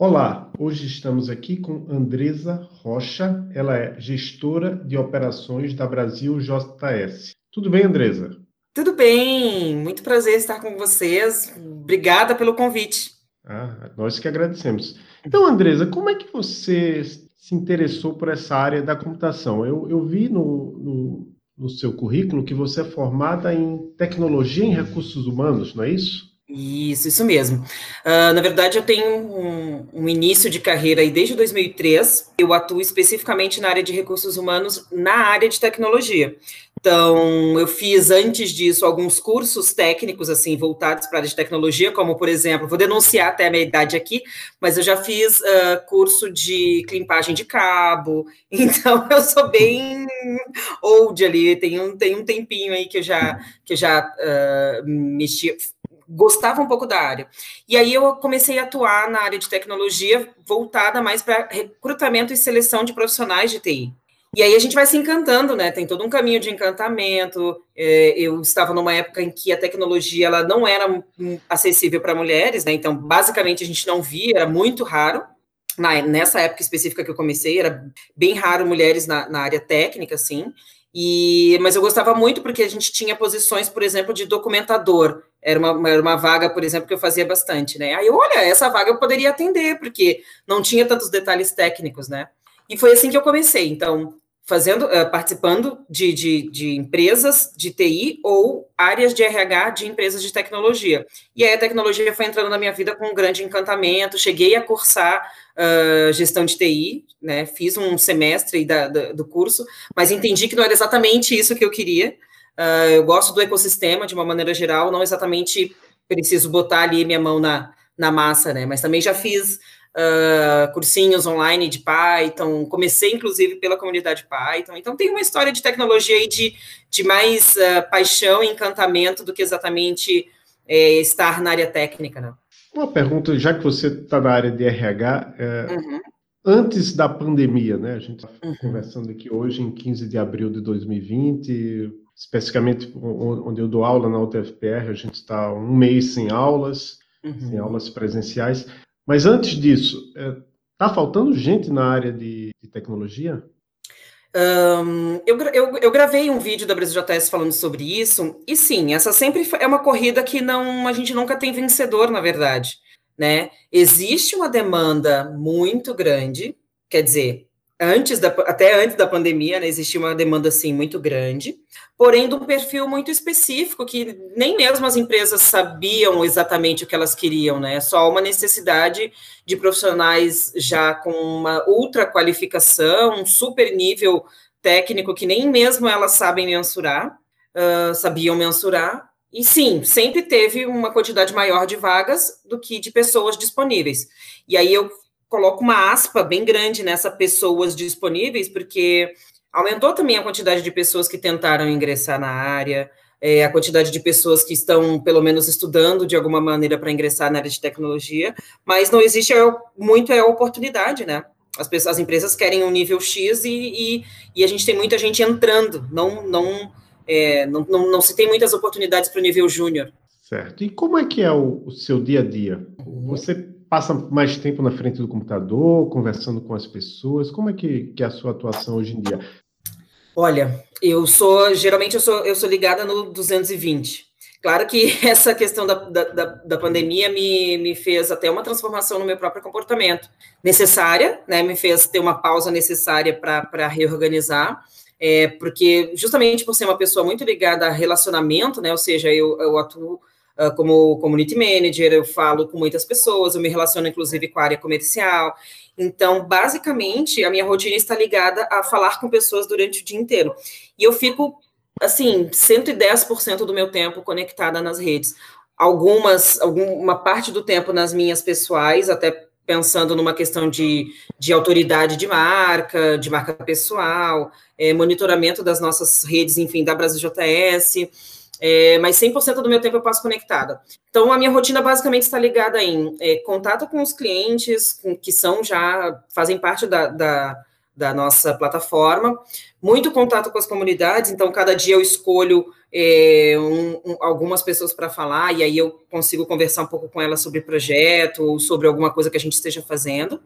Olá, hoje estamos aqui com Andresa Rocha, ela é gestora de operações da Brasil JS. Tudo bem, Andresa? Tudo bem, muito prazer estar com vocês. Obrigada pelo convite. Ah, nós que agradecemos. Então, Andresa, como é que você se interessou por essa área da computação? Eu, eu vi no, no, no seu currículo que você é formada em tecnologia em recursos humanos, não é isso? Isso, isso mesmo. Uh, na verdade, eu tenho um, um, início de carreira aí desde 2003. Eu atuo especificamente na área de recursos humanos, na área de tecnologia. Então, eu fiz antes disso alguns cursos técnicos, assim, voltados para a área de tecnologia, como, por exemplo, vou denunciar até a minha idade aqui, mas eu já fiz uh, curso de climpagem de cabo, então eu sou bem old ali, tem um, tem um tempinho aí que eu já, que eu já uh, mexi, gostava um pouco da área. E aí eu comecei a atuar na área de tecnologia, voltada mais para recrutamento e seleção de profissionais de TI. E aí a gente vai se encantando, né? Tem todo um caminho de encantamento. É, eu estava numa época em que a tecnologia ela não era acessível para mulheres, né? Então, basicamente, a gente não via, era muito raro. Na, nessa época específica que eu comecei, era bem raro mulheres na, na área técnica, assim. E, mas eu gostava muito porque a gente tinha posições, por exemplo, de documentador. Era uma, era uma vaga, por exemplo, que eu fazia bastante, né? Aí, olha, essa vaga eu poderia atender, porque não tinha tantos detalhes técnicos, né? E foi assim que eu comecei. Então, fazendo, uh, participando de, de, de, empresas de TI ou áreas de RH de empresas de tecnologia. E aí a tecnologia foi entrando na minha vida com um grande encantamento. Cheguei a cursar uh, gestão de TI, né? Fiz um semestre da, da, do curso, mas entendi que não era exatamente isso que eu queria. Uh, eu gosto do ecossistema de uma maneira geral, não exatamente preciso botar ali minha mão na, na massa, né? Mas também já fiz uh, cursinhos online de Python, comecei inclusive pela comunidade Python, então tem uma história de tecnologia aí de, de mais uh, paixão e encantamento do que exatamente é, estar na área técnica, né? Uma pergunta, já que você está na área de RH, é, uhum. antes da pandemia, né? A gente está uhum. conversando aqui hoje em 15 de abril de 2020, especificamente onde eu dou aula na UTFPR, a gente está um mês sem aulas, uhum. sem aulas presenciais. Mas antes disso, está é, faltando gente na área de, de tecnologia? Um, eu, eu, eu, gravei um vídeo da Brasil JS falando sobre isso, e sim, essa sempre é uma corrida que não a gente nunca tem vencedor, na verdade. Né? Existe uma demanda muito grande, quer dizer, antes da, até antes da pandemia, né, existia uma demanda assim muito grande, porém de um perfil muito específico que nem mesmo as empresas sabiam exatamente o que elas queriam, né? Só uma necessidade de profissionais já com uma ultra qualificação, um super nível técnico que nem mesmo elas sabem mensurar, uh, sabiam mensurar. E sim, sempre teve uma quantidade maior de vagas do que de pessoas disponíveis. E aí eu coloco uma aspa bem grande nessa pessoas disponíveis, porque aumentou também a quantidade de pessoas que tentaram ingressar na área, é, a quantidade de pessoas que estão, pelo menos, estudando de alguma maneira para ingressar na área de tecnologia, mas não existe é, muito é a oportunidade, né? As, pessoas, as empresas querem um nível X e, e, e a gente tem muita gente entrando, não, não, é, não, não, não se tem muitas oportunidades para o nível júnior. Certo. E como é que é o, o seu dia a dia? Você passa mais tempo na frente do computador, conversando com as pessoas? Como é que, que é a sua atuação hoje em dia? Olha, eu sou, geralmente eu sou, eu sou ligada no 220. Claro que essa questão da, da, da pandemia me, me fez até uma transformação no meu próprio comportamento. Necessária, né? Me fez ter uma pausa necessária para reorganizar. É, porque justamente por ser uma pessoa muito ligada a relacionamento, né? Ou seja, eu, eu atuo uh, como community manager, eu falo com muitas pessoas, eu me relaciono inclusive com a área comercial. Então, basicamente, a minha rotina está ligada a falar com pessoas durante o dia inteiro. E eu fico, assim, 110% do meu tempo conectada nas redes. algumas, alguma parte do tempo nas minhas pessoais, até pensando numa questão de, de autoridade de marca, de marca pessoal, é, monitoramento das nossas redes, enfim, da Brasil JS, é, mas 100% do meu tempo eu passo conectada. Então, a minha rotina basicamente está ligada em é, contato com os clientes, com, que são já, fazem parte da, da, da nossa plataforma, muito contato com as comunidades, então cada dia eu escolho é, um, um, algumas pessoas para falar, e aí eu consigo conversar um pouco com elas sobre projeto, ou sobre alguma coisa que a gente esteja fazendo.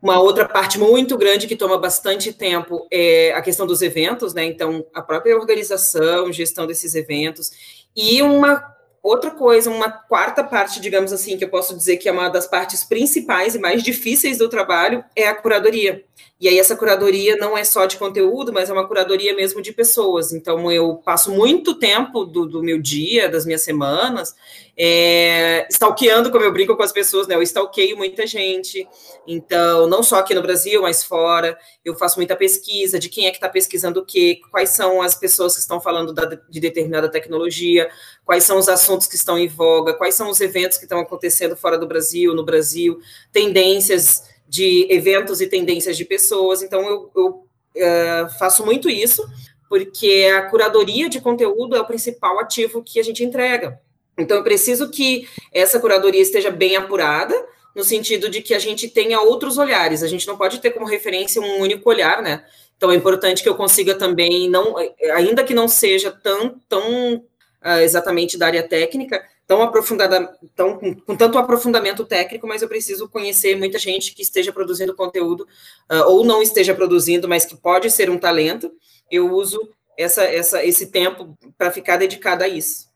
Uma outra parte muito grande que toma bastante tempo é a questão dos eventos, né? Então, a própria organização, gestão desses eventos, e uma outra coisa, uma quarta parte, digamos assim, que eu posso dizer que é uma das partes principais e mais difíceis do trabalho, é a curadoria. E aí essa curadoria não é só de conteúdo, mas é uma curadoria mesmo de pessoas. Então eu passo muito tempo do, do meu dia, das minhas semanas, é, stalkeando, como eu brinco com as pessoas, né? Eu stalkeio muita gente. Então, não só aqui no Brasil, mas fora. Eu faço muita pesquisa de quem é que está pesquisando o quê, quais são as pessoas que estão falando da, de determinada tecnologia, quais são os assuntos que estão em voga, quais são os eventos que estão acontecendo fora do Brasil, no Brasil, tendências de eventos e tendências de pessoas. Então, eu, eu uh, faço muito isso, porque a curadoria de conteúdo é o principal ativo que a gente entrega. Então, eu preciso que essa curadoria esteja bem apurada, no sentido de que a gente tenha outros olhares. A gente não pode ter como referência um único olhar, né? Então, é importante que eu consiga também, não, ainda que não seja tão, tão uh, exatamente da área técnica, tão aprofundada, tão, com, com, tanto aprofundamento técnico, mas eu preciso conhecer muita gente que esteja produzindo conteúdo uh, ou não esteja produzindo, mas que pode ser um talento. Eu uso essa, essa, esse tempo para ficar dedicada a isso.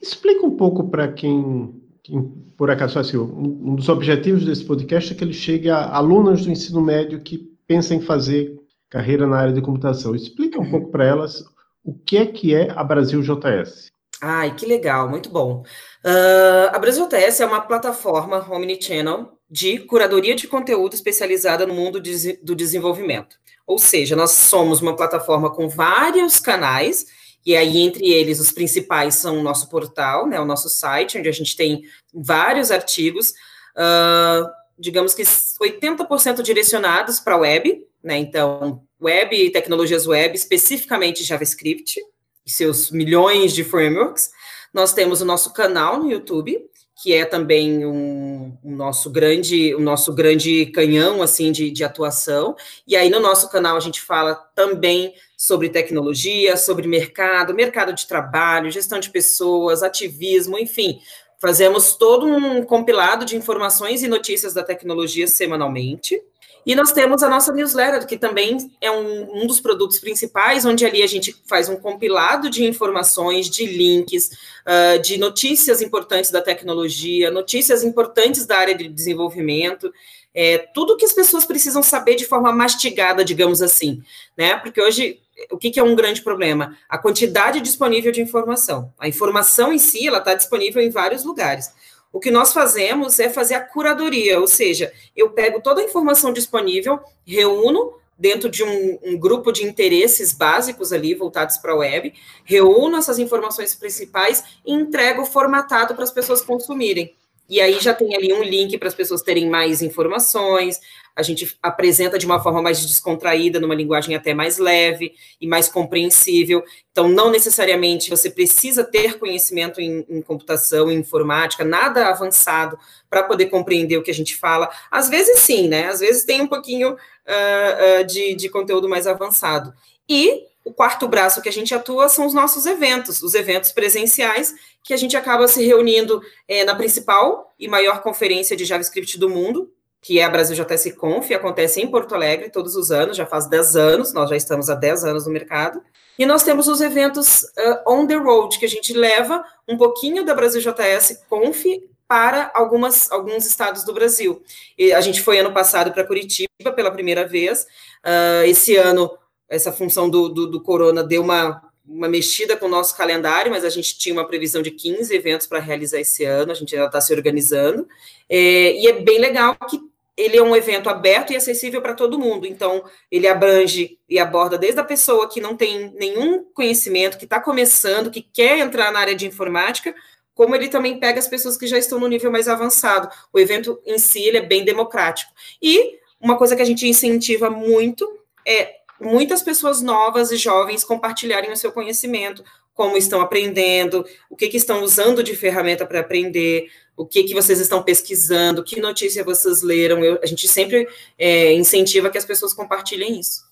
Explica um pouco para quem, quem, por acaso, assim, um dos objetivos desse podcast é que ele chegue a alunas do ensino médio que pensam em fazer carreira na área de computação. Explica um pouco para elas o que é que é a Brasil JS. Ai, que legal, muito bom. Uh, a Brasil TS é uma plataforma Omnichannel de curadoria de conteúdo especializada no mundo de, do desenvolvimento. Ou seja, nós somos uma plataforma com vários canais, e aí entre eles os principais são o nosso portal, né, o nosso site, onde a gente tem vários artigos, uh, digamos que 80% direcionados para a web, né, então web e tecnologias web, especificamente JavaScript, e seus milhões de frameworks. Nós temos o nosso canal no YouTube, que é também um, um, nosso grande, o um nosso grande canhão assim de, de atuação. E aí no nosso canal a gente fala também sobre tecnologia, sobre mercado, mercado de trabalho, gestão de pessoas, ativismo, enfim, fazemos todo um compilado de informações e notícias da tecnologia semanalmente. E nós temos a nossa newsletter, que também é um, um, dos produtos principais, onde ali a gente faz um compilado de informações, de links, uh, de notícias importantes da tecnologia, notícias importantes da área de desenvolvimento, é, tudo que as pessoas precisam saber de forma mastigada, digamos assim, né? Porque hoje, o que, que é um grande problema? A quantidade disponível de informação. A informação em si, ela está disponível em vários lugares. O que nós fazemos é fazer a curadoria, ou seja, eu pego toda a informação disponível, reúno dentro de um, um grupo de interesses básicos ali voltados para a web, reúno essas informações principais e entrego formatado para as pessoas consumirem. E aí já tem ali um link para as pessoas terem mais informações, a gente apresenta de uma forma mais descontraída, numa linguagem até mais leve e mais compreensível. Então, não necessariamente você precisa ter conhecimento em, em computação, em informática, nada avançado para poder compreender o que a gente fala. Às vezes, sim, né? Às vezes tem um pouquinho uh, uh, de, de conteúdo mais avançado. E o quarto braço que a gente atua são os nossos eventos, os eventos presenciais, que a gente acaba se reunindo é, na principal e maior conferência de JavaScript do mundo, que é a Brasil JS Conf, acontece em Porto Alegre todos os anos, já faz 10 anos, nós já estamos há 10 anos no mercado. E nós temos os eventos uh, on the road, que a gente leva um pouquinho da Brasil JS Conf para algumas, alguns estados do Brasil. E a gente foi ano passado para Curitiba pela primeira vez. Uh, esse ano, essa função do, do, do Corona deu uma, uma mexida com o nosso calendário, mas a gente tinha uma previsão de 15 eventos para realizar esse ano, a gente ainda está se organizando. É, e é bem legal que ele é um evento aberto e acessível para todo mundo. Então, ele abrange e aborda desde a pessoa que não tem nenhum conhecimento, que está começando, que quer entrar na área de informática, como ele também pega as pessoas que já estão no nível mais avançado. O evento em si ele é bem democrático. E uma coisa que a gente incentiva muito é muitas pessoas novas e jovens compartilharem o seu conhecimento, como estão aprendendo, o que, que estão usando de ferramenta para aprender, o que, que vocês estão pesquisando, que notícia vocês leram. Eu, a gente sempre é, incentiva que as pessoas compartilhem isso.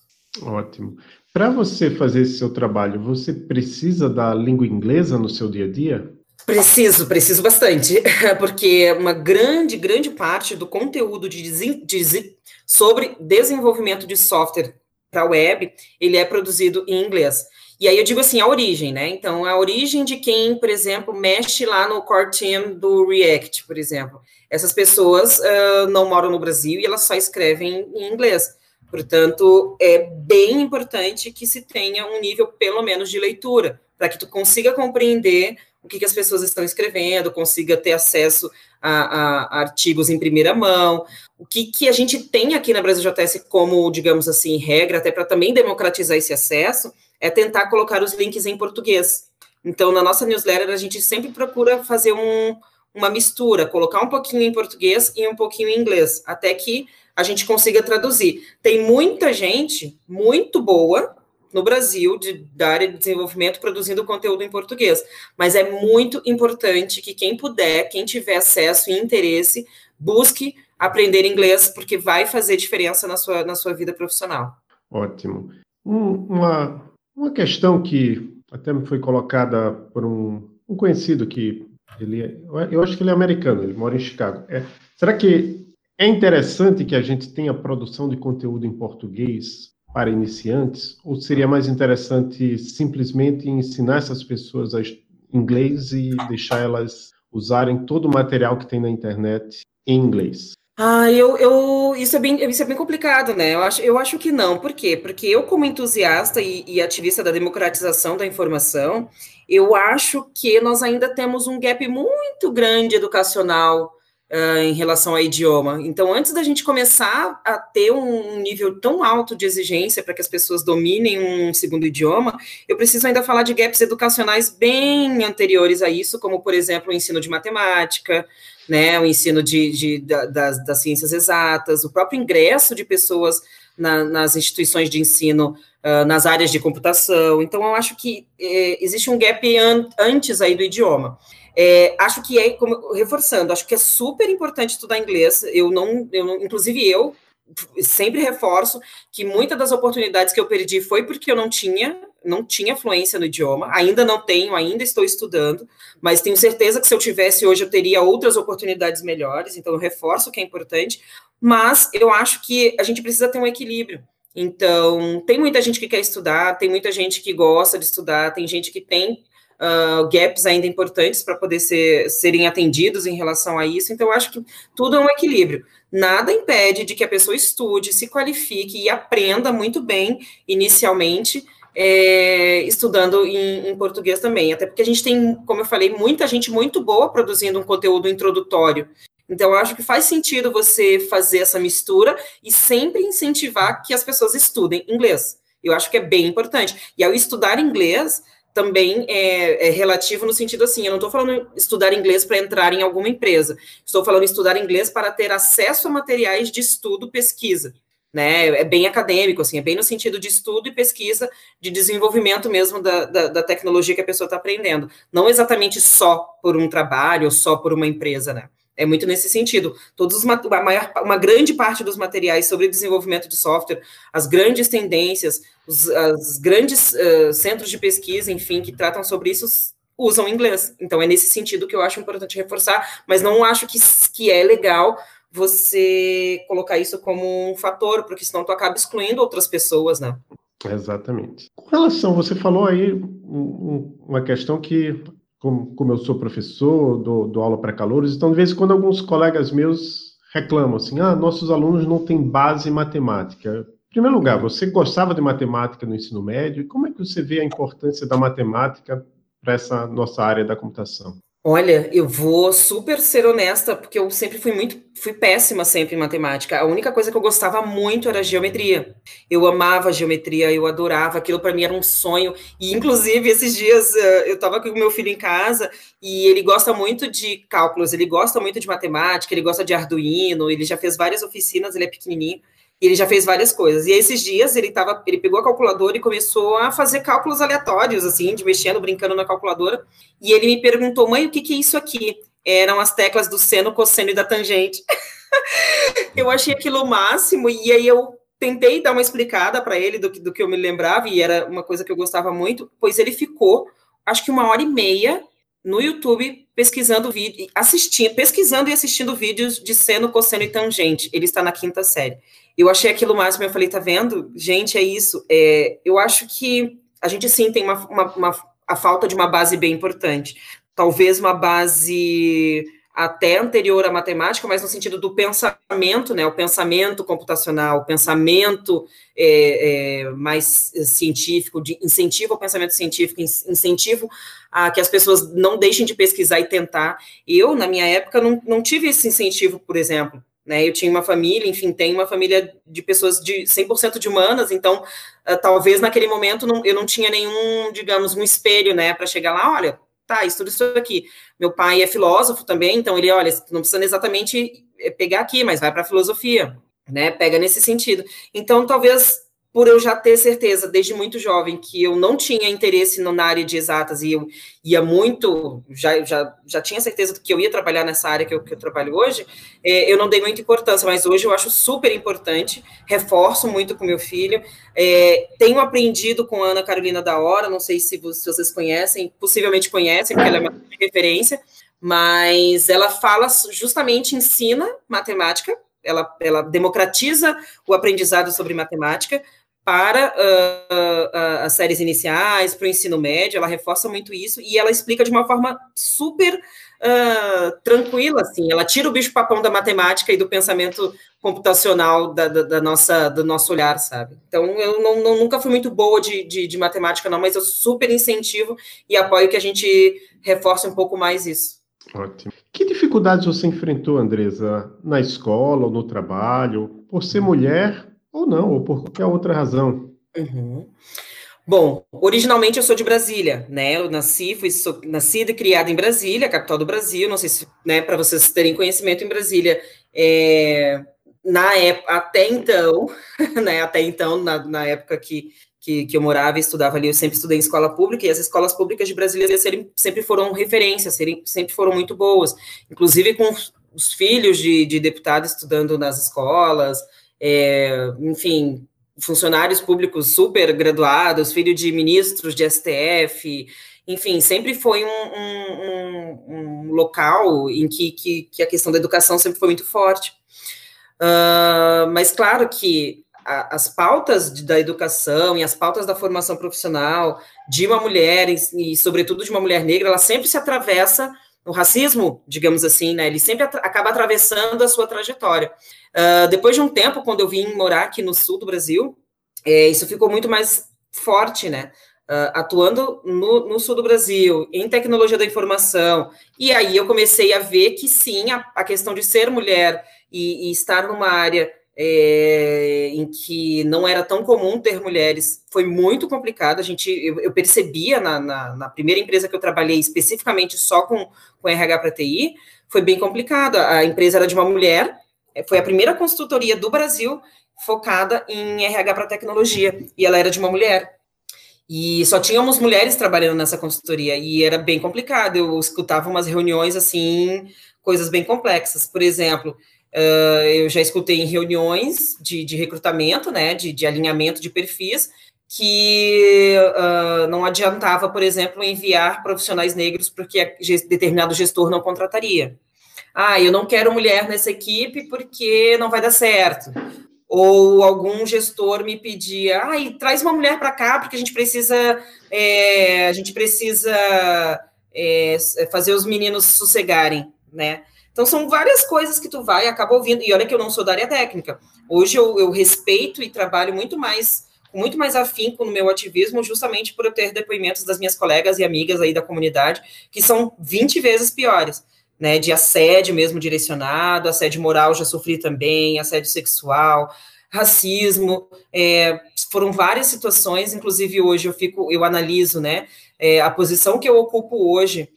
Ótimo. Para você fazer esse seu trabalho, você precisa da língua inglesa no seu dia a dia? Preciso, preciso bastante, porque uma grande, grande parte do conteúdo de, de, sobre desenvolvimento de software para a web, ele é produzido em inglês. E aí eu digo assim, a origem, né? Então, a origem de quem, por exemplo, mexe lá no core team do React, por exemplo. Essas pessoas uh, não moram no Brasil e elas só escrevem em inglês. Portanto, é bem importante que se tenha um nível, pelo menos, de leitura, para que tu consiga compreender o que, que, as pessoas estão escrevendo, consiga ter acesso a, a, artigos em primeira mão. O que, que a gente tem aqui na Brasil JS como, digamos assim, regra, até para também democratizar esse acesso, é tentar colocar os links em português. Então, na nossa newsletter, a gente sempre procura fazer um, uma mistura, colocar um pouquinho em português e um pouquinho em inglês, até que a gente consiga traduzir. Tem muita gente muito boa no Brasil de, da área de desenvolvimento produzindo conteúdo em português, mas é muito importante que quem puder, quem tiver acesso e interesse, busque aprender inglês, porque vai fazer diferença na sua, na sua vida profissional. Ótimo. Um, uma, uma questão que até me foi colocada por um, um conhecido que ele é, eu acho que ele é americano, ele mora em Chicago. É, será que é interessante que a gente tenha produção de conteúdo em português para iniciantes? Ou seria mais interessante simplesmente ensinar essas pessoas a inglês e deixar elas usarem todo o material que tem na internet em inglês? Ah, eu, eu, isso, é bem, isso é bem complicado, né? Eu acho, eu acho que não. Por quê? Porque eu, como entusiasta e, e ativista da democratização da informação, eu acho que nós ainda temos um gap muito grande educacional uh, em relação ao idioma. Então, antes da gente começar a ter um nível tão alto de exigência para que as pessoas dominem um segundo idioma, eu preciso ainda falar de gaps educacionais bem anteriores a isso, como, por exemplo, o ensino de matemática, né, o ensino de, de das, das, ciências exatas, o próprio ingresso de pessoas na, nas instituições de ensino, uh, nas áreas de computação. Então, eu acho que eh, existe um gap an antes aí do idioma. É, acho que é, como, reforçando, acho que é super importante estudar inglês. Eu não, eu não, inclusive eu sempre reforço que muitas das oportunidades que eu perdi foi porque eu não tinha, não tinha fluência no idioma. Ainda não tenho, ainda estou estudando, mas tenho certeza que se eu tivesse hoje eu teria outras oportunidades melhores. Então eu reforço que é importante. Mas eu acho que a gente precisa ter um equilíbrio. Então, tem muita gente que quer estudar, tem muita gente que gosta de estudar, tem gente que tem uh, gaps ainda importantes para poder ser, serem atendidos em relação a isso. Então, eu acho que tudo é um equilíbrio. Nada impede de que a pessoa estude, se qualifique e aprenda muito bem inicialmente. É, estudando em, em, português também, até porque a gente tem, como eu falei, muita gente muito boa produzindo um conteúdo introdutório. Então, eu acho que faz sentido você fazer essa mistura e sempre incentivar que as pessoas estudem inglês. Eu acho que é bem importante. E ao estudar inglês, também é, é, relativo no sentido assim, eu não estou falando estudar inglês para entrar em alguma empresa, estou falando estudar inglês para ter acesso a materiais de estudo, pesquisa, né, é bem acadêmico, assim, é bem no sentido de estudo e pesquisa, de desenvolvimento mesmo da, da, da tecnologia que a pessoa está aprendendo, não exatamente só por um trabalho ou só por uma empresa, né. É muito nesse sentido. Todos os, a maior, uma grande parte dos materiais sobre desenvolvimento de software, as grandes tendências, os as grandes uh, centros de pesquisa, enfim, que tratam sobre isso, usam inglês. Então, é nesse sentido que eu acho importante reforçar, mas não acho que, que é legal você colocar isso como um fator, porque senão tu acaba excluindo outras pessoas, né? Exatamente. Com relação, você falou aí uma questão que como, eu sou professor, dou, dou aula para calouros, então de vez em quando alguns colegas meus reclamam assim, ah, nossos alunos não têm base em matemática. Em primeiro lugar, você gostava de matemática no ensino médio? Como é que você vê a importância da matemática para essa nossa área da computação? Olha, eu vou super ser honesta, porque eu sempre fui muito, fui péssima sempre em matemática. A única coisa que eu gostava muito era geometria. Eu amava geometria, eu adorava, aquilo para mim era um sonho. E inclusive esses dias eh, eu estava com o meu filho em casa e ele gosta muito de cálculos, ele gosta muito de matemática, ele gosta de Arduino, ele já fez várias oficinas, ele é pequenininho ele já fez várias coisas. E esses dias ele tava, ele pegou a calculadora e começou a fazer cálculos aleatórios, assim, de mexendo, brincando na calculadora. E ele me perguntou, mãe, o que, que é isso aqui? Eram as teclas do seno, cosseno e da tangente. eu achei aquilo o máximo, e aí eu tentei dar uma explicada para ele do que, do que eu me lembrava, e era uma coisa que eu gostava muito, pois ele ficou, acho que uma hora e meia no YouTube pesquisando vídeo, assistindo, pesquisando e assistindo vídeos de seno, cosseno e tangente. Ele está na quinta série. Eu achei aquilo máximo, eu falei, tá vendo? Gente, é isso. É, eu acho que a gente sim tem uma, uma, uma, a falta de uma base bem importante. Talvez uma base até anterior à matemática, mas no sentido do pensamento, né? O pensamento computacional, o pensamento é, é, mais científico, de incentivo ao pensamento científico, incentivo a que as pessoas não deixem de pesquisar e tentar. Eu, na minha época, não, não tive esse incentivo, por exemplo. Né, eu tinha uma família, enfim, tenho uma família de pessoas de 100% de humanas, então uh, talvez naquele momento não, eu não tinha nenhum, digamos, um espelho, né, para chegar lá, olha, tá, estuda isso aqui. Meu pai é filósofo também, então ele, olha, não precisa exatamente eh, pegar aqui, mas vai para filosofia, né, pega nesse sentido. Então, talvez por eu já ter certeza desde muito jovem que eu não tinha interesse na área de exatas e eu ia muito, já, já, já tinha certeza que eu ia trabalhar nessa área que eu, que eu trabalho hoje, é, eu não dei muita importância, mas hoje eu acho super importante, reforço muito com meu filho, é, tenho aprendido com Ana Carolina da Hora, não sei se, se vocês conhecem, possivelmente conhecem, porque ela é uma referência, mas ela fala justamente, ensina matemática, ela, ela democratiza o aprendizado sobre matemática, para uh, uh, as séries iniciais, para o ensino médio, ela reforça muito isso e ela explica de uma forma super uh, tranquila, assim, ela tira o bicho-papão da matemática e do pensamento computacional da, da, da, nossa, do nosso olhar, sabe? Então, eu não, não, nunca fui muito boa de, de, de matemática, não, mas eu super incentivo e apoio que a gente reforce um pouco mais isso. Ótimo. Que dificuldades você enfrentou, Andresa, na escola ou no trabalho, por ser mulher ou não, ou por qualquer outra razão. Uhum. Bom, originalmente eu sou de Brasília, né? Eu nasci, fui sou, nascida e criada em Brasília, capital do Brasil. Não sei se, né, para vocês terem conhecimento em Brasília, é, na época, até então, né? Até então, na, na época que, que, que, eu morava e estudava ali, eu sempre estudei em escola pública, e as escolas públicas de Brasília sempre foram referências, sempre foram muito boas, inclusive com os filhos de, de deputados estudando nas escolas, é, enfim, funcionários públicos super graduados, filho de ministros de STF, enfim, sempre foi um, um, um local em que, que, que, a questão da educação sempre foi muito forte. Uh, mas claro que a, as pautas de, da educação e as pautas da formação profissional de uma mulher, e, e sobretudo de uma mulher negra, ela sempre se atravessa o racismo, digamos assim, né, ele sempre at acaba atravessando a sua trajetória. Uh, depois de um tempo, quando eu vim morar aqui no sul do Brasil, é, isso ficou muito mais forte, né? Uh, atuando no, no, sul do Brasil, em tecnologia da informação, e aí eu comecei a ver que sim, a, a questão de ser mulher e, e estar numa área é, em que não era tão comum ter mulheres, foi muito complicado. A gente, eu, eu percebia na, na, na, primeira empresa que eu trabalhei especificamente só com, com RH para TI, foi bem complicado. A empresa era de uma mulher, é, foi a primeira consultoria do Brasil focada em RH para tecnologia, e ela era de uma mulher. E só tínhamos mulheres trabalhando nessa consultoria, e era bem complicado. Eu escutava umas reuniões assim, coisas bem complexas. Por exemplo, Uh, eu já escutei em reuniões de, de recrutamento, né, de, de, alinhamento de perfis, que uh, não adiantava, por exemplo, enviar profissionais negros porque determinado gestor não contrataria. Ah, eu não quero mulher nessa equipe porque não vai dar certo. Ou algum gestor me pedia, ah, traz uma mulher para cá porque a gente precisa, é, a gente precisa é, fazer os meninos sossegarem, né? Então, são várias coisas que tu vai acaba ouvindo. E olha que eu não sou da área técnica. Hoje eu, eu respeito e trabalho muito mais com muito mais afinco no meu ativismo, justamente por eu ter depoimentos das minhas colegas e amigas aí da comunidade, que são 20 vezes piores. Né, de assédio mesmo direcionado, assédio moral já sofri também, assédio sexual, racismo, é, foram várias situações, inclusive hoje eu fico, eu analiso, né, é, a posição que eu ocupo hoje,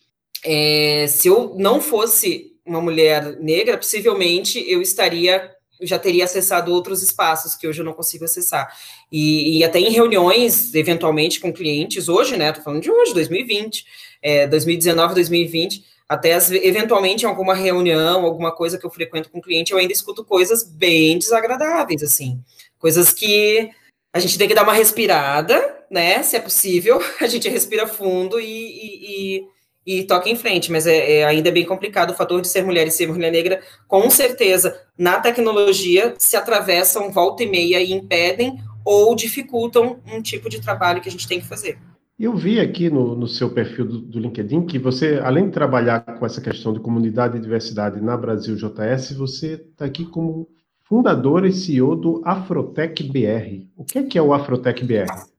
é, se eu não fosse uma mulher negra, possivelmente eu estaria já teria acessado outros espaços que hoje eu não consigo acessar. E, e até em reuniões, eventualmente, com clientes, hoje, né? Tô falando de hoje, 2020, é, 2019, 2020, até as, eventualmente em alguma reunião, alguma coisa que eu frequento com cliente, eu ainda escuto coisas bem desagradáveis, assim. Coisas que a gente tem que dar uma respirada, né? Se é possível, a gente respira fundo e, e e toca em frente, mas é, é, ainda é bem complicado o fator de ser mulher e ser mulher negra, com certeza, na tecnologia, se atravessam volta e meia e impedem ou dificultam um tipo de trabalho que a gente tem que fazer. Eu vi aqui no, no seu perfil do, do, LinkedIn que você, além de trabalhar com essa questão de comunidade e diversidade na Brasil JS, você está aqui como fundador e CEO do Afrotec BR. O que é, que é o Afrotec BR?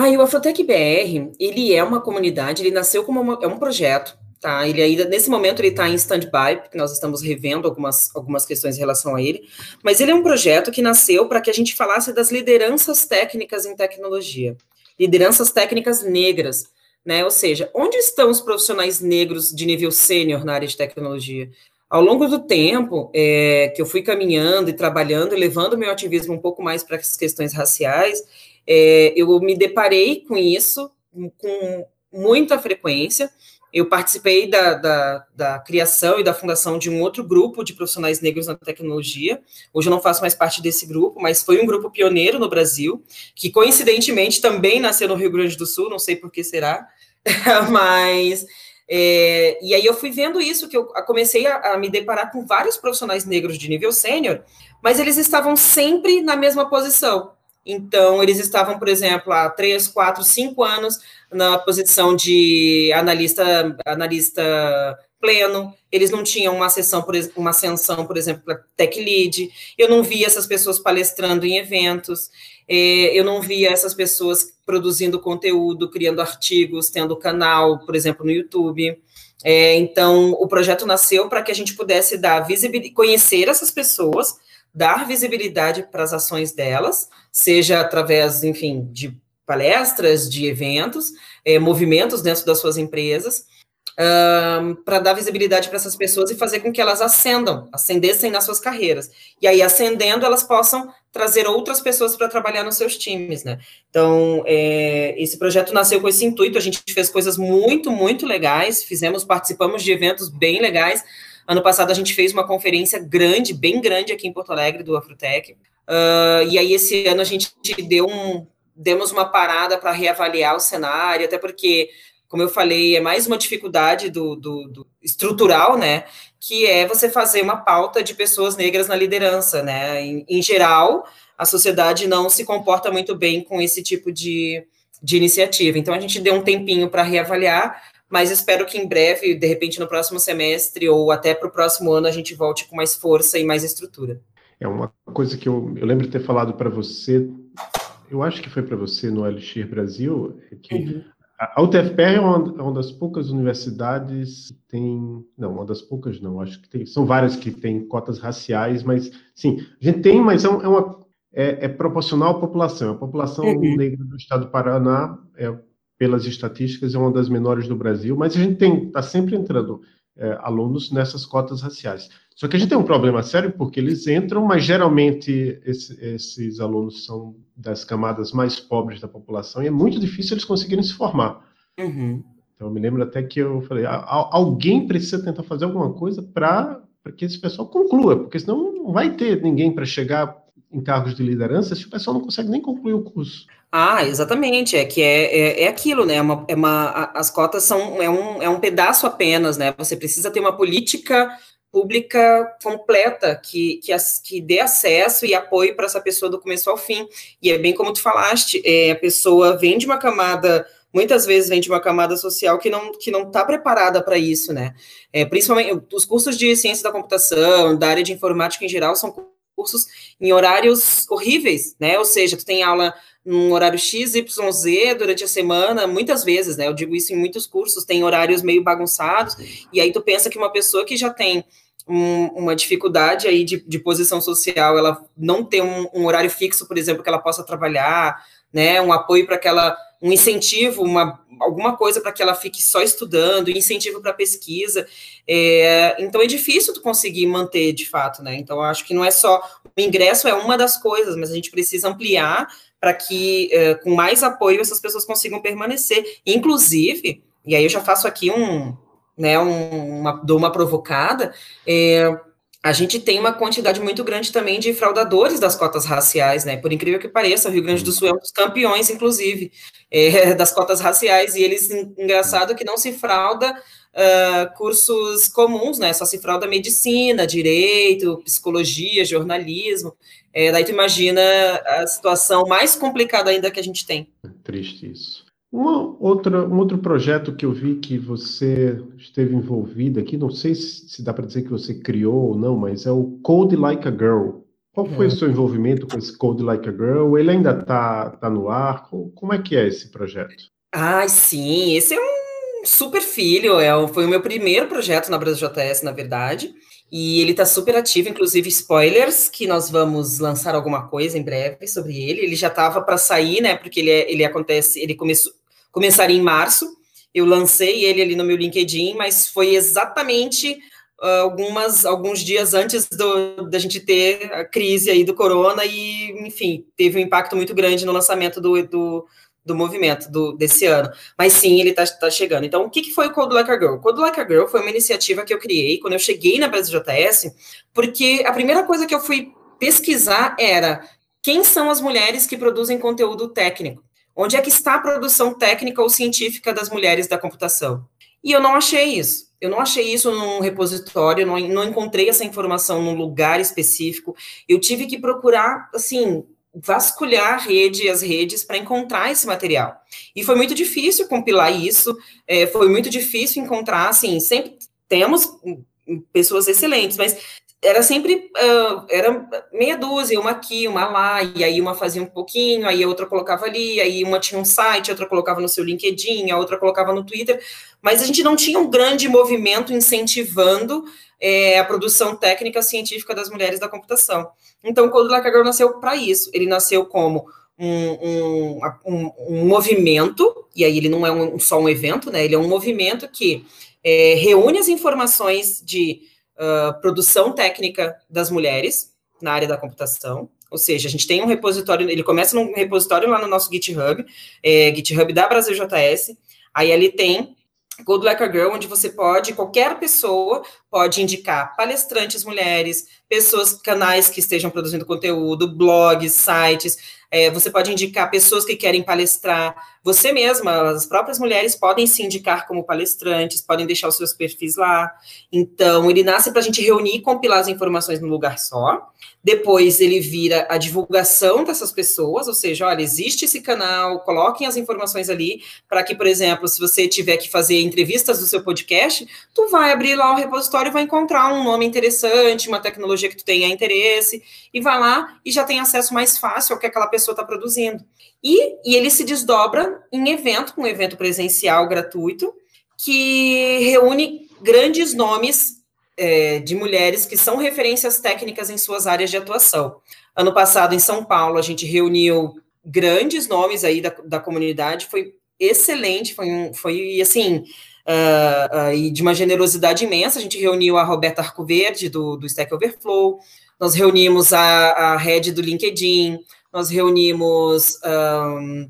Ah, e o Afrotec BR, ele é uma comunidade, ele nasceu como uma, é um projeto, tá? Ele ainda, nesse momento, ele está em stand-by, porque nós estamos revendo algumas, algumas questões em relação a ele, mas ele é um projeto que nasceu para que a gente falasse das lideranças técnicas em tecnologia, lideranças técnicas negras, né? Ou seja, onde estão os profissionais negros de nível sênior na área de tecnologia? Ao longo do tempo é, que eu fui caminhando e trabalhando levando meu ativismo um pouco mais para as questões raciais, é, eu me deparei com isso com muita frequência. Eu participei da, da, da, criação e da fundação de um outro grupo de profissionais negros na tecnologia. Hoje eu não faço mais parte desse grupo, mas foi um grupo pioneiro no Brasil, que coincidentemente também nasceu no Rio Grande do Sul, não sei por que será, mas. É, e aí eu fui vendo isso, que eu comecei a, a me deparar com vários profissionais negros de nível sênior, mas eles estavam sempre na mesma posição. Então, eles estavam, por exemplo, há três, quatro, cinco anos na posição de analista, analista pleno, eles não tinham uma sessão, uma ascensão, por exemplo, para tech lead, eu não via essas pessoas palestrando em eventos, eu não via essas pessoas produzindo conteúdo, criando artigos, tendo canal, por exemplo, no YouTube. É, então, o projeto nasceu para que a gente pudesse dar visibilidade, conhecer essas pessoas, dar visibilidade para as ações delas, seja através, enfim, de palestras, de eventos, é, movimentos dentro das suas empresas, um, para dar visibilidade para essas pessoas e fazer com que elas ascendam, ascendessem nas suas carreiras. E aí, ascendendo, elas possam trazer outras pessoas para trabalhar nos seus times, né? Então, é, esse projeto nasceu com esse intuito, a gente fez coisas muito, muito legais, fizemos, participamos de eventos bem legais, Ano passado a gente fez uma conferência grande, bem grande aqui em Porto Alegre, do Afrotec. Uh, e aí esse ano a gente deu um, demos uma parada para reavaliar o cenário, até porque, como eu falei, é mais uma dificuldade do, do, do, estrutural, né? Que é você fazer uma pauta de pessoas negras na liderança, né? Em, em geral, a sociedade não se comporta muito bem com esse tipo de, de iniciativa. Então a gente deu um tempinho para reavaliar, mas espero que em breve, de repente no próximo semestre ou até para o próximo ano, a gente volte com mais força e mais estrutura. É uma coisa que eu, eu lembro de ter falado para você, eu acho que foi para você no Elixir Brasil, é que uhum. A UTFPR é uma, é uma, das poucas universidades que tem, não, uma das poucas não, acho que tem, são várias que têm cotas raciais, mas sim, a gente tem, mas é, é uma é, é, proporcional à população. A população uhum. negra do estado do Paraná é pelas estatísticas, é uma das menores do Brasil, mas a gente tem está sempre entrando é, alunos nessas cotas raciais. Só que a gente tem um problema sério porque eles entram, mas geralmente esse, esses alunos são das camadas mais pobres da população e é muito difícil eles conseguirem se formar. Uhum. Então, eu me lembro até que eu falei: alguém precisa tentar fazer alguma coisa para que esse pessoal conclua, porque senão não vai ter ninguém para chegar em cargos de liderança se o pessoal não consegue nem concluir o curso. Ah, exatamente. É que é, é, é aquilo, né? É uma, é uma, as cotas são é um, é um pedaço apenas, né? Você precisa ter uma política pública completa que, que, as, que dê acesso e apoio para essa pessoa do começo ao fim. E é bem como tu falaste, é, a pessoa vem de uma camada muitas vezes vem de uma camada social que não que não está preparada para isso, né? É, principalmente os cursos de ciência da computação, da área de informática em geral, são cursos em horários horríveis, né? Ou seja, tu tem aula num horário X, Y, Z durante a semana, muitas vezes, né? Eu digo isso em muitos cursos, tem horários meio bagunçados, e aí tu pensa que uma pessoa que já tem um, uma dificuldade aí de, de, posição social, ela não tem um, um, horário fixo, por exemplo, que ela possa trabalhar, né? Um apoio para que ela, um incentivo, uma, alguma coisa para que ela fique só estudando, incentivo para pesquisa. É, então é difícil tu conseguir manter de fato, né? Então acho que não é só o ingresso é uma das coisas, mas a gente precisa ampliar para que é, com mais apoio essas pessoas consigam permanecer. Inclusive, e aí eu já faço aqui um, né, um, uma, dou uma provocada, é, a gente tem uma quantidade muito grande também de fraudadores das cotas raciais, né? Por incrível que pareça, o Rio Grande do Sul é um dos campeões, inclusive, é, das cotas raciais, e eles, engraçado que não se frauda uh, cursos comuns, né? Só se frauda medicina, direito, psicologia, jornalismo. É, daí tu imagina a situação mais complicada ainda que a gente tem. É triste isso. Uma outra, um outro projeto que eu vi que você esteve envolvida aqui, não sei se, dá para dizer que você criou ou não, mas é o Code Like a Girl. Qual foi o seu envolvimento com esse Code Like a Girl? Ele ainda está tá no ar? Como é que é esse projeto? Ah, sim, esse é um super filho, é, foi o meu primeiro projeto na Brasil JS, na verdade. E ele está super ativo, inclusive spoilers, que nós vamos lançar alguma coisa em breve sobre ele. Ele já estava para sair, né? Porque ele, é, ele acontece, ele começou, começaria em março. Eu lancei ele ali no meu LinkedIn, mas foi exatamente uh, algumas alguns dias antes do, da gente ter a crise aí do corona e, enfim, teve um impacto muito grande no lançamento do, do, do movimento do, desse ano. Mas sim, ele está tá chegando. Então, o que, que foi o Code Like a Girl? O Code Like a Girl foi uma iniciativa que eu criei quando eu cheguei na BrasilJS, porque a primeira coisa que eu fui pesquisar era quem são as mulheres que produzem conteúdo técnico. Onde é que está a produção técnica ou científica das mulheres da computação? E eu não achei isso. Eu não achei isso num repositório, não, não encontrei essa informação num lugar específico. Eu tive que procurar, assim, vasculhar a rede, as redes, para encontrar esse material. E foi muito difícil compilar isso, é, foi muito difícil encontrar, assim, sempre temos pessoas excelentes, mas era sempre uh, era meia dúzia, uma aqui, uma lá, e aí uma fazia um pouquinho, aí a outra colocava ali, aí uma tinha um site, a outra colocava no seu LinkedIn, a outra colocava no Twitter, mas a gente não tinha um grande movimento incentivando é, a produção técnica científica das mulheres da computação. Então, o Code Like a Girl nasceu para isso, ele nasceu como um, um, um, um, movimento, e aí ele não é um, só um evento, né, ele é um movimento que é, reúne as informações de uh, produção técnica das mulheres na área da computação. Ou seja, a gente tem um repositório, ele começa num repositório lá no nosso GitHub, é, GitHub da Brasil JS, aí ele tem Code Like a Girl, onde você pode, qualquer pessoa pode indicar palestrantes mulheres, pessoas, canais que estejam produzindo conteúdo, blogs, sites, é, você pode indicar pessoas que querem palestrar, você mesma, as próprias mulheres podem se indicar como palestrantes, podem deixar os seus perfis lá. Então, ele nasce para a gente reunir e compilar as informações num lugar só. Depois, ele vira a divulgação dessas pessoas, ou seja, olha, existe esse canal, coloquem as informações ali, para que, por exemplo, se você tiver que fazer entrevistas do seu podcast, tu vai abrir lá o repositório vai encontrar um nome interessante, uma tecnologia que tu tenha interesse, e vai lá e já tem acesso mais fácil ao que aquela pessoa está produzindo. E, e ele se desdobra em evento, um evento presencial gratuito, que reúne grandes nomes é, de mulheres que são referências técnicas em suas áreas de atuação. Ano passado, em São Paulo, a gente reuniu grandes nomes aí da, da comunidade, foi excelente, foi, um, foi assim, uh, uh, e de uma generosidade imensa. A gente reuniu a Roberta Arcoverde, do, do Stack Overflow, nós reunimos a, a rede do LinkedIn, nós reunimos um,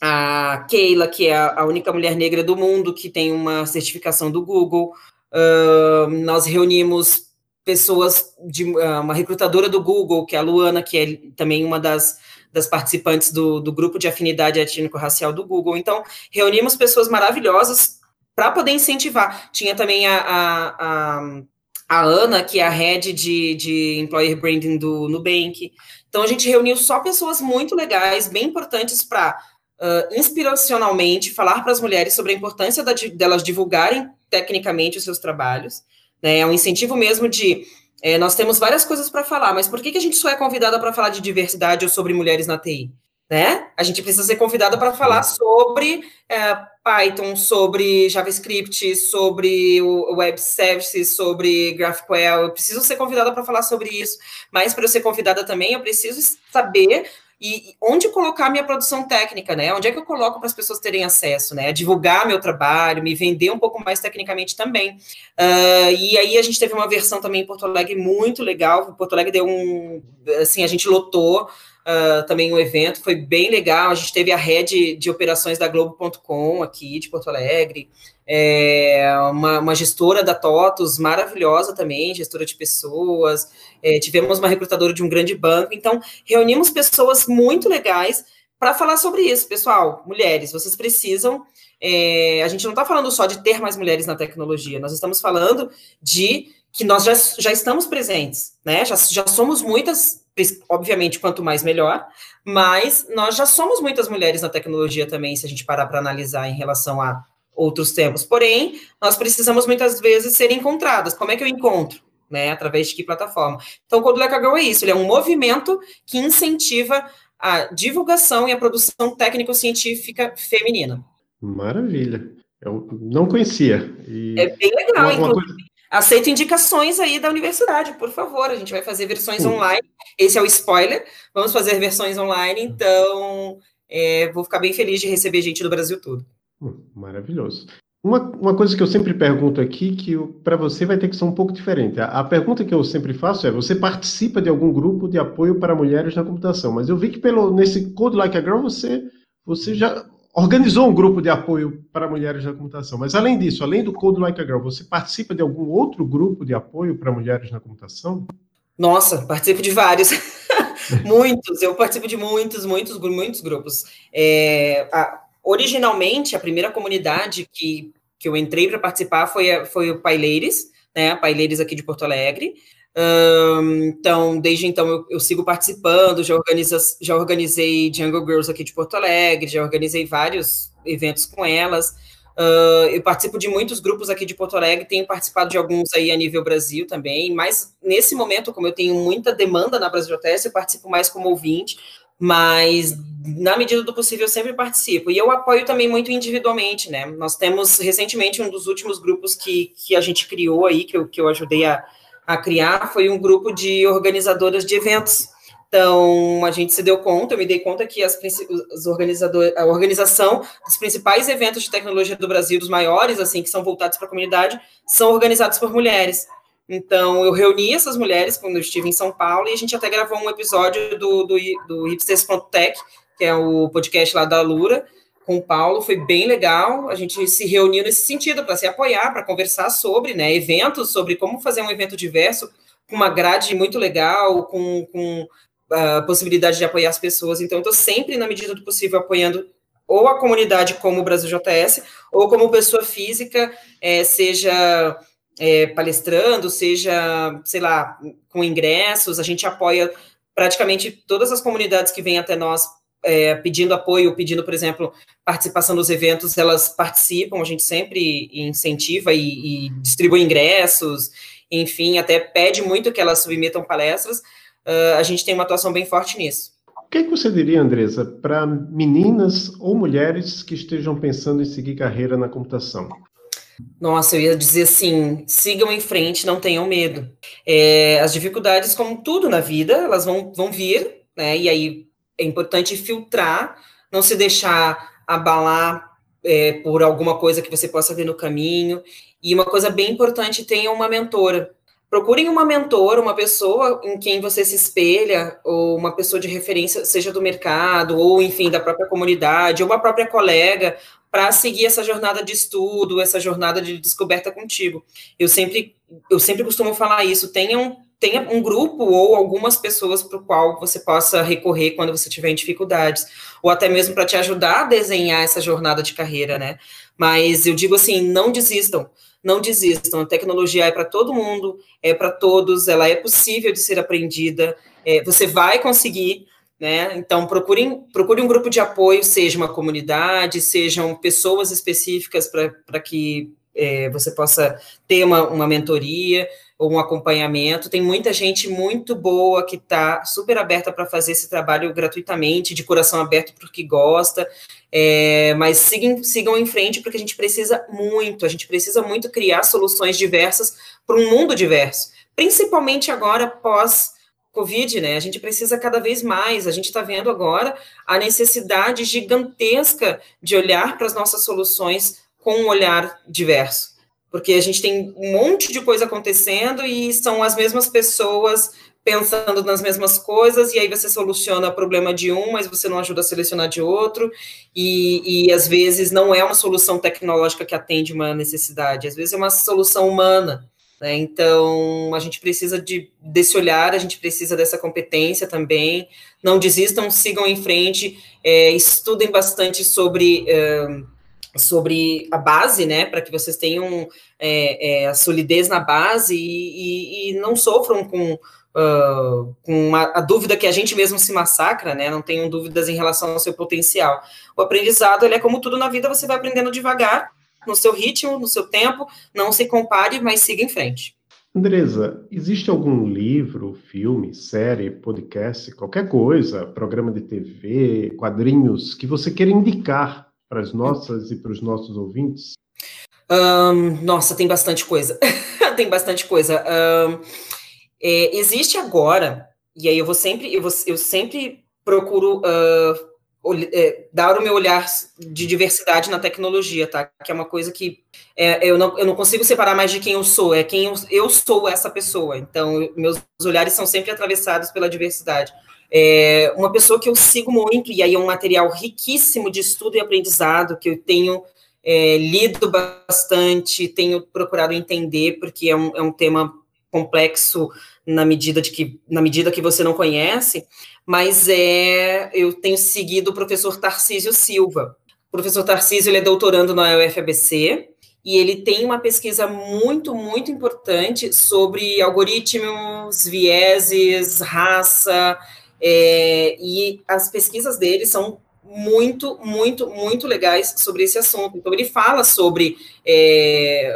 a Keila, que é a, única mulher negra do mundo que tem uma certificação do Google. Uh, nós reunimos pessoas de uh, uma recrutadora do Google, que é a Luana, que é também uma das, das participantes do, do grupo de afinidade étnico-racial do Google. Então, reunimos pessoas maravilhosas para poder incentivar. Tinha também a, a, a, a, Ana, que é a head de, de employer branding do Nubank. Então, a gente reuniu só pessoas muito legais, bem importantes para uh, inspiracionalmente falar para as mulheres sobre a importância da, delas divulgarem tecnicamente os seus trabalhos. Né? É um incentivo mesmo de. É, nós temos várias coisas para falar, mas por que, que a gente só é convidada para falar de diversidade ou sobre mulheres na TI? Né? A gente precisa ser convidada para falar sobre é, Python, sobre JavaScript, sobre o Web Services, sobre GraphQL. Eu preciso ser convidada para falar sobre isso. Mas para eu ser convidada também, eu preciso saber e onde colocar minha produção técnica, né? Onde é que eu coloco para as pessoas terem acesso, né? Divulgar meu trabalho, me vender um pouco mais tecnicamente também. Uh, e aí a gente teve uma versão também em Porto Alegre muito legal. Porto Alegre deu um, assim, a gente lotou uh, também um evento, foi bem legal. A gente teve a rede de operações da Globo.com aqui de Porto Alegre, é, uma, uma, gestora da TOTOS maravilhosa também, gestora de pessoas. É, tivemos uma recrutadora de um grande banco. Então, reunimos pessoas muito legais para falar sobre isso, pessoal. Mulheres, vocês precisam. É, a gente não está falando só de ter mais mulheres na tecnologia, nós estamos falando de que nós já, já estamos presentes, né? Já, já somos muitas obviamente, quanto mais melhor, mas nós já somos muitas mulheres na tecnologia também, se a gente parar para analisar em relação a outros tempos. Porém, nós precisamos muitas vezes ser encontradas. Como é que eu encontro? Né, através de que plataforma? Então, o Code Like a Girl é isso, ele é um movimento que incentiva a divulgação e a produção técnico-científica feminina. Maravilha. Eu não conhecia. E é bem legal, uma, uma coisa... Aceito indicações aí da universidade, por favor. A gente vai fazer versões online. Esse é o spoiler. Vamos fazer versões online, então é, vou ficar bem feliz de receber gente do Brasil todo. Hum, maravilhoso. Uma, uma coisa que eu sempre pergunto aqui, que para você vai ter que ser um pouco diferente. A, a, pergunta que eu sempre faço é: você participa de algum grupo de apoio para mulheres na computação? Mas eu vi que pelo nesse Code Like a Girl você, você já organizou um grupo de apoio para mulheres na computação. Mas além disso, além do Code Like a Girl, você participa de algum outro grupo de apoio para mulheres na computação? Nossa, participo de vários. muitos, eu participo de muitos, muitos, muitos grupos. É, a, originalmente, a primeira comunidade que, que eu entrei para participar foi, foi o Paileires, né? Paileires aqui de Porto Alegre. Então, desde então eu, eu, sigo participando, já, organiza, já organizei Jungle Girls aqui de Porto Alegre, já organizei vários eventos com elas. Uh, eu participo de muitos grupos aqui de Porto Alegre, tenho participado de alguns aí a nível Brasil também, mas nesse momento, como eu tenho muita demanda na Brasil Teste, eu participo mais como ouvinte, mas na medida do possível eu sempre participo. E eu apoio também muito individualmente, né? Nós temos recentemente um dos últimos grupos que, que a gente criou aí, que eu, que eu ajudei a, a criar foi um grupo de organizadoras de eventos. Então, a gente se deu conta, eu me dei conta que as, as a organização dos principais eventos de tecnologia do Brasil, dos maiores, assim, que são voltados para a comunidade, são organizados por mulheres. Então, eu reuni essas mulheres quando eu estive em São Paulo e a gente até gravou um episódio do, do, do Hipsters.tech, que é o podcast lá da Lura, com o Paulo, foi bem legal. A gente se reuniu nesse sentido para se apoiar, para conversar sobre né, eventos, sobre como fazer um evento diverso, com uma grade muito legal, com, com a ah, possibilidade de apoiar as pessoas. Então, estou sempre, na medida do possível, apoiando ou a comunidade como o Brasil JS, ou como pessoa física, é, seja é, palestrando, seja, sei lá, com ingressos. A gente apoia praticamente todas as comunidades que vêm até nós é, pedindo apoio, pedindo, por exemplo, participação nos eventos, elas participam, a gente sempre incentiva e, e distribui ingressos, enfim, até pede muito que elas submetam palestras, uh, a gente tem uma atuação bem forte nisso. O que, é que você diria, Andressa, para meninas ou mulheres que estejam pensando em seguir carreira na computação? Nossa, eu ia dizer assim: sigam em frente, não tenham medo. É, as dificuldades, como tudo na vida, elas vão, vão vir, né? E aí é importante filtrar, não se deixar abalar é, por alguma coisa que você possa ver no caminho. E uma coisa bem importante, tenha uma mentora. Procurem uma mentora, uma pessoa em quem você se espelha, ou uma pessoa de referência, seja do mercado, ou enfim, da própria comunidade, ou uma própria colega, para seguir essa jornada de estudo, essa jornada de descoberta contigo. Eu sempre, eu sempre costumo falar isso. Tenham tenha um grupo ou algumas pessoas para o qual você possa recorrer quando você tiver dificuldades, ou até mesmo para te ajudar a desenhar essa jornada de carreira, né? Mas eu digo assim, não desistam, não desistam. A tecnologia é para todo mundo, é para todos, ela é possível de ser aprendida, é, você vai conseguir, né? Então procure um grupo de apoio, seja uma comunidade, sejam pessoas específicas para que é, você possa ter uma, uma mentoria um acompanhamento. Tem muita gente muito boa que está super aberta para fazer esse trabalho gratuitamente, de coração aberto para o que gosta. É, mas sigam, sigam em frente, porque a gente precisa muito, a gente precisa muito criar soluções diversas para um mundo diverso, principalmente agora pós. Covid, né? A gente precisa cada vez mais. A gente está vendo agora a necessidade gigantesca de olhar para as nossas soluções com um olhar diverso porque a gente tem um monte de coisa acontecendo e são as mesmas pessoas pensando nas mesmas coisas, e aí você soluciona o problema de um, mas você não ajuda a selecionar de outro, e, e às vezes não é uma solução tecnológica que atende uma necessidade, às vezes é uma solução humana. Né? Então, a gente precisa de, desse olhar, a gente precisa dessa competência também. Não desistam, sigam em frente, é, estudem bastante sobre. Sobre a base, né, para que vocês tenham é, é, a solidez na base e, e, e não sofram com, uh, com a, a, dúvida que a gente mesmo se massacra, né, não tenham dúvidas em relação ao seu potencial. O aprendizado, ele é como tudo na vida, você vai aprendendo devagar, no seu ritmo, no seu tempo, não se compare, mas siga em frente. Andresa, existe algum livro, filme, série, podcast, qualquer coisa, programa de TV, quadrinhos que você queira indicar para as nossas e para os nossos ouvintes? Um, nossa, tem bastante coisa. tem bastante coisa. Um, é, existe agora, e aí eu vou sempre, eu, vou, eu sempre procuro uh, dar o meu olhar de diversidade na tecnologia, tá? Que é uma coisa que é, eu, não, eu não consigo separar mais de quem eu sou, é quem eu, eu sou essa pessoa. Então, eu, meus olhares são sempre atravessados pela diversidade. É, uma pessoa que eu sigo muito, e aí é um material riquíssimo de estudo e aprendizado, que eu tenho é, lido bastante, tenho procurado entender, porque é um, é um tema complexo na medida de que na medida que você não conhece, mas é eu tenho seguido o professor Tarcísio Silva. O professor Tarcísio ele é doutorando na UFABC e ele tem uma pesquisa muito muito importante sobre algoritmos, vieses, raça, é, e as pesquisas dele são muito, muito, muito legais sobre esse assunto. Então, ele fala sobre é,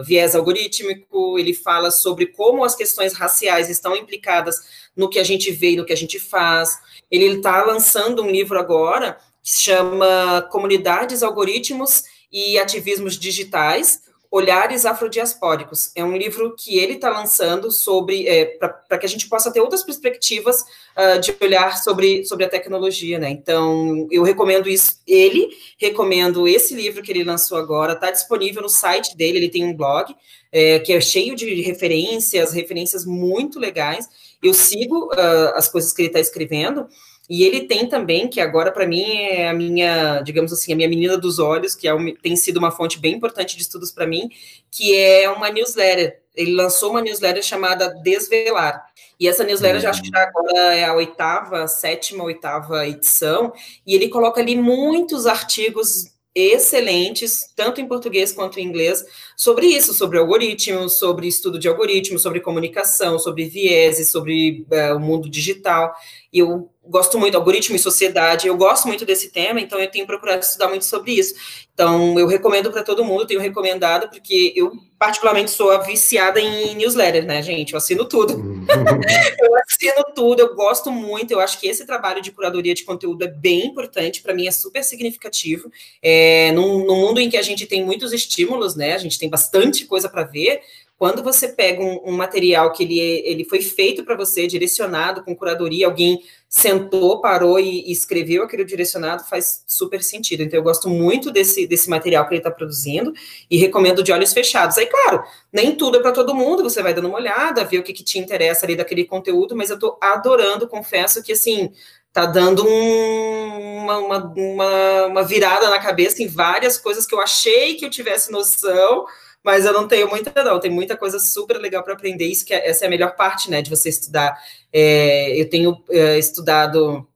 uh, viés algorítmico, ele fala sobre como as questões raciais estão implicadas no que a gente vê e no que a gente faz. Ele está lançando um livro agora que se chama Comunidades, Algoritmos e Ativismos Digitais, Olhares Afrodiaspóricos. É um livro que ele está lançando sobre é, para que a gente possa ter outras perspectivas uh, de olhar sobre, sobre a tecnologia, né? Então, eu recomendo isso. Ele recomendo esse livro que ele lançou agora, está disponível no site dele, ele tem um blog é, que é cheio de referências, referências muito legais. Eu sigo uh, as coisas que ele está escrevendo. E ele tem também, que agora para mim é a minha, digamos assim, a minha menina dos olhos, que é um, tem sido uma fonte bem importante de estudos para mim, que é uma newsletter. Ele lançou uma newsletter chamada Desvelar. E essa newsletter, já acho que já agora é a oitava, sétima, oitava edição, e ele coloca ali muitos artigos excelentes, tanto em português quanto em inglês, sobre isso, sobre algoritmos, sobre estudo de algoritmos, sobre comunicação, sobre vieses, sobre uh, o mundo digital. E eu gosto muito, algoritmo e sociedade, eu gosto muito desse tema, então eu tenho procurado estudar muito sobre isso. Então, eu recomendo para todo mundo, tenho recomendado, porque eu, particularmente, sou viciada em newsletter, né, gente? Eu assino tudo. Uhum. eu assino tudo, eu gosto muito, eu acho que esse trabalho de curadoria de conteúdo é bem importante, para mim é super significativo. É, num, num mundo em que a gente tem muitos estímulos, né, a gente tem bastante coisa para ver, quando você pega um, um material que ele, ele foi feito para você, direcionado, com curadoria, alguém sentou, parou e, e, escreveu aquele direcionado, faz super sentido. Então, eu gosto muito desse, desse material que ele está produzindo e recomendo de olhos fechados. Aí, claro, nem tudo é para todo mundo, você vai dando uma olhada, ver o que, que te interessa ali daquele conteúdo, mas eu estou adorando, confesso que, assim, tá dando um, uma, uma, uma, virada na cabeça em várias coisas que eu achei que eu tivesse noção, mas eu não tenho muita, não. Tem muita coisa super legal para aprender. Isso que é, essa é a melhor parte, né, de você estudar. É, eu tenho é, estudado.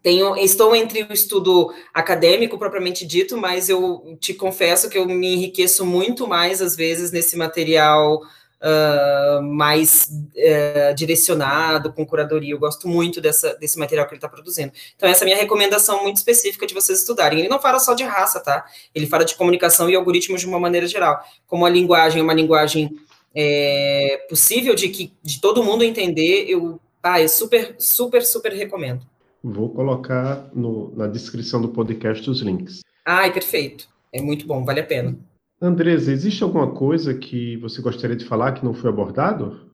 Tenho, estou entre o estudo acadêmico propriamente dito, mas eu te confesso que eu me enriqueço muito mais, às vezes, nesse material uh, mais uh, direcionado, com curadoria. Eu gosto muito dessa, desse material que ele está produzindo. Então, essa é a minha recomendação muito específica de vocês estudarem. Ele não fala só de raça, tá? Ele fala de comunicação e algoritmos de uma maneira geral. Como a linguagem é uma linguagem é, possível de que de todo mundo entender, eu, ah, eu super, super, super recomendo. Vou colocar no, na descrição do podcast os links. Ai, perfeito. É muito bom, vale a pena. Andresa, existe alguma coisa que você gostaria de falar que não foi abordado?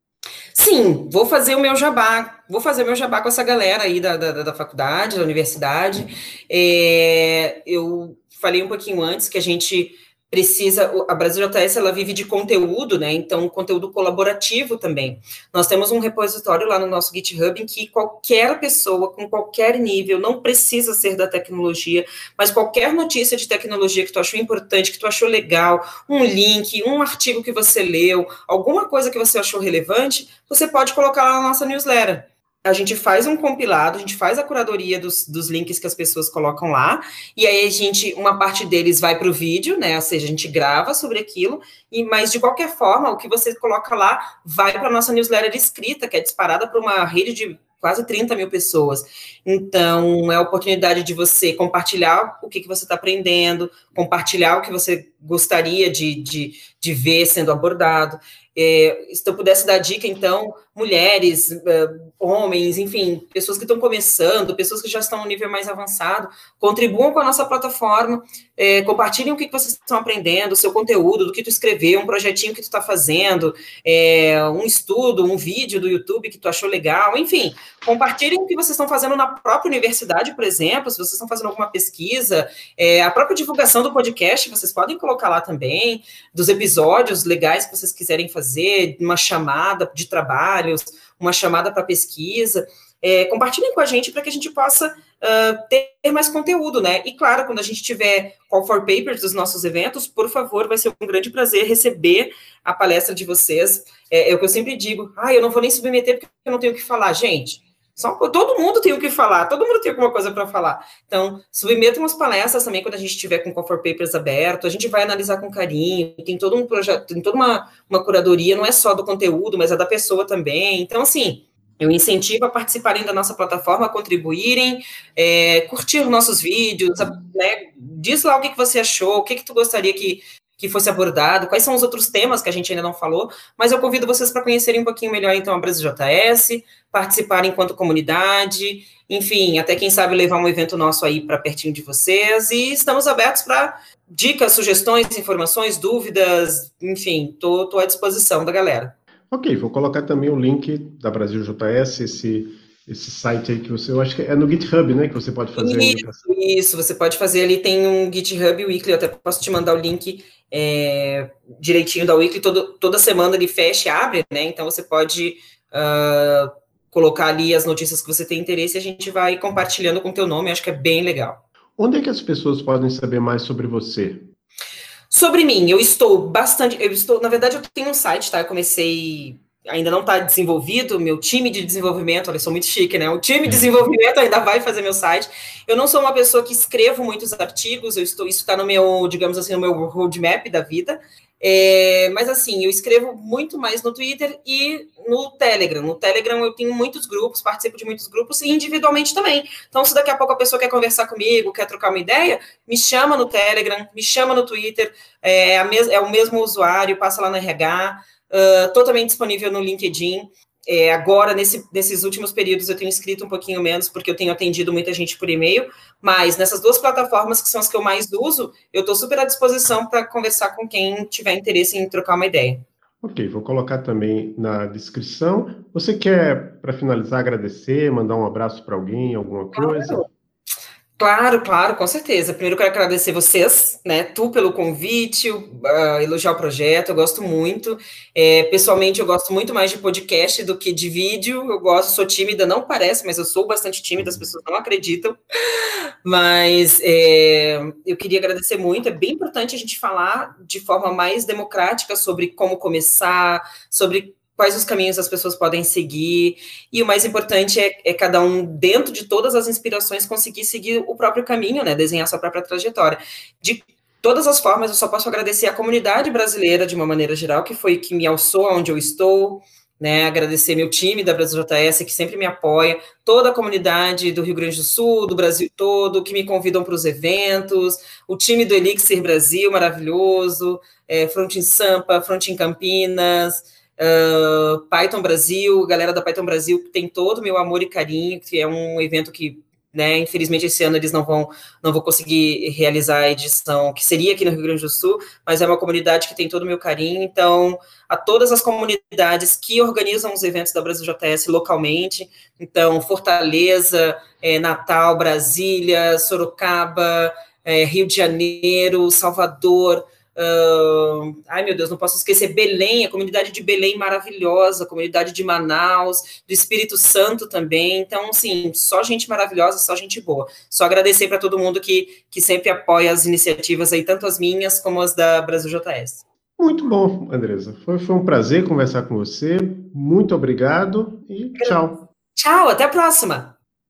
Sim, vou fazer o meu jabá, vou fazer o meu jabá com essa galera aí da, da, da faculdade, da universidade. É, eu falei um pouquinho antes que a gente precisa, a Brasil JS ela vive de conteúdo, né? Então, conteúdo colaborativo também. Nós temos um repositório lá no nosso GitHub em que qualquer pessoa com qualquer nível, não precisa ser da tecnologia, mas qualquer notícia de tecnologia que tu achou importante, que tu achou legal, um link, um artigo que você leu, alguma coisa que você achou relevante, você pode colocar lá na nossa newsletter a gente faz um compilado, a gente faz a curadoria dos, dos links que as pessoas colocam lá, e aí a gente, uma parte deles vai para o vídeo, né? Ou seja, a gente grava sobre aquilo, e mas de qualquer forma, o que você coloca lá vai para a nossa newsletter escrita, que é disparada para uma rede de quase 30 mil pessoas. Então, é a oportunidade de você compartilhar o que, que você está aprendendo, compartilhar o que você gostaria de, de, de ver sendo abordado. É, se eu pudesse dar dica, então, mulheres, é, homens, enfim, pessoas que estão começando, pessoas que já estão no nível mais avançado, contribuam com a nossa plataforma, é, compartilhem o que, vocês estão aprendendo, o seu conteúdo, do que tu escreveu, um projetinho que tu está fazendo, é, um estudo, um vídeo do YouTube que tu achou legal, enfim, compartilhem o que vocês estão fazendo na própria universidade, por exemplo, se vocês estão fazendo alguma pesquisa, é, a própria divulgação do podcast, vocês podem colocar lá também, dos episódios legais que vocês quiserem fazer, fazer, uma chamada de trabalhos, uma chamada para pesquisa. É, compartilhem com a gente para que a gente possa uh, ter mais conteúdo, né? E claro, quando a gente tiver call for papers dos nossos eventos, por favor, vai ser um grande prazer receber a palestra de vocês. É, é o que eu sempre digo, ah, eu não vou nem submeter porque eu não tenho o que falar. Gente, só, todo mundo tem o que falar, todo mundo tem alguma coisa para falar. Então, submetam as palestras também quando a gente estiver com o Comfort Papers aberto, a gente vai analisar com carinho, tem todo um projeto, tem toda uma, uma curadoria, não é só do conteúdo, mas é da pessoa também. Então, assim, eu incentivo a participarem da nossa plataforma, a contribuírem, é, curtir nossos vídeos, né, diz lá o que, que você achou, o que, que tu gostaria que, que fosse abordado, quais são os outros temas que a gente ainda não falou, mas eu convido vocês para conhecerem um pouquinho melhor, então, a Brasil JS, participarem enquanto comunidade, enfim, até quem sabe levar um evento nosso aí para pertinho de vocês, e estamos abertos para dicas, sugestões, informações, dúvidas, enfim, estou à disposição da galera. Ok, vou colocar também o link da Brasil JS, esse esse site aí que você, eu acho que é no GitHub, né, que você pode fazer isso, Isso, você pode fazer ali, tem um GitHub Weekly, eu até posso te mandar o link é, direitinho da Weekly, todo, toda semana ele fecha e abre, né, então você pode uh, colocar ali as notícias que você tem interesse e a gente vai compartilhando com o teu nome, acho que é bem legal. Onde é que as pessoas podem saber mais sobre você? Sobre mim, eu estou bastante, eu estou, na verdade eu tenho um site, tá, eu comecei ainda não está desenvolvido, meu time de desenvolvimento, olha, eu sou muito chique, né? O time de desenvolvimento ainda vai fazer meu site. Eu não sou uma pessoa que escrevo muitos artigos, eu estou, isso está no meu, digamos assim, no meu roadmap da vida. É, mas assim, eu escrevo muito mais no Twitter e no Telegram. No Telegram eu tenho muitos grupos, participo de muitos grupos e individualmente também. Então, se daqui a pouco a pessoa quer conversar comigo, quer trocar uma ideia, me chama no Telegram, me chama no Twitter, é, é o mesmo usuário, passa lá no RH uh, totalmente disponível no LinkedIn. É, agora, nesse, nesses últimos períodos, eu tenho escrito um pouquinho menos, porque eu tenho atendido muita gente por e-mail, mas nessas duas plataformas, que são as que eu mais uso, eu estou super à disposição para conversar com quem tiver interesse em trocar uma ideia. Ok, vou colocar também na descrição. Você quer, para finalizar, agradecer, mandar um abraço para alguém, alguma coisa? Claro. Claro, claro, com certeza. Primeiro eu quero agradecer vocês, né, tu pelo convite, uh, elogiar o projeto, eu gosto muito. É, pessoalmente, eu gosto muito mais de podcast do que de vídeo. Eu gosto, sou tímida, não parece, mas eu sou bastante tímida, as pessoas não acreditam. Mas é, eu queria agradecer muito. É bem importante a gente falar de forma mais democrática sobre como começar, sobre quais os caminhos as pessoas podem seguir, e o mais importante é, é, cada um, dentro de todas as inspirações, conseguir seguir o próprio caminho, né, desenhar sua própria trajetória. De todas as formas, eu só posso agradecer à comunidade brasileira, de uma maneira geral, que foi que me alçou onde eu estou, né, agradecer meu time da Brasil JS, que sempre me apoia, toda a comunidade do Rio Grande do Sul, do Brasil todo, que me convidam para os eventos, o time do Elixir Brasil, maravilhoso, é, Front em Sampa, Front em Campinas, uh, Python Brasil, galera da Python Brasil, que tem todo o meu amor e carinho, que é um evento que né? Infelizmente esse ano eles não vão não vou conseguir realizar a edição que seria aqui no Rio Grande do Sul, mas é uma comunidade que tem todo o meu carinho. Então, a todas as comunidades que organizam os eventos da Brasil JS localmente, então Fortaleza, é, Natal, Brasília, Sorocaba, é, Rio de Janeiro, Salvador, Uh, ai, meu Deus, não posso esquecer Belém, a comunidade de Belém maravilhosa, a comunidade de Manaus, do Espírito Santo também. Então, sim, só gente maravilhosa, só gente boa. Só agradecer para todo mundo que, que sempre apoia as iniciativas aí, tanto as minhas como as da Brasil JS. Muito bom, Andresa. Foi, foi um prazer conversar com você. Muito obrigado e tchau. Tchau, até a próxima.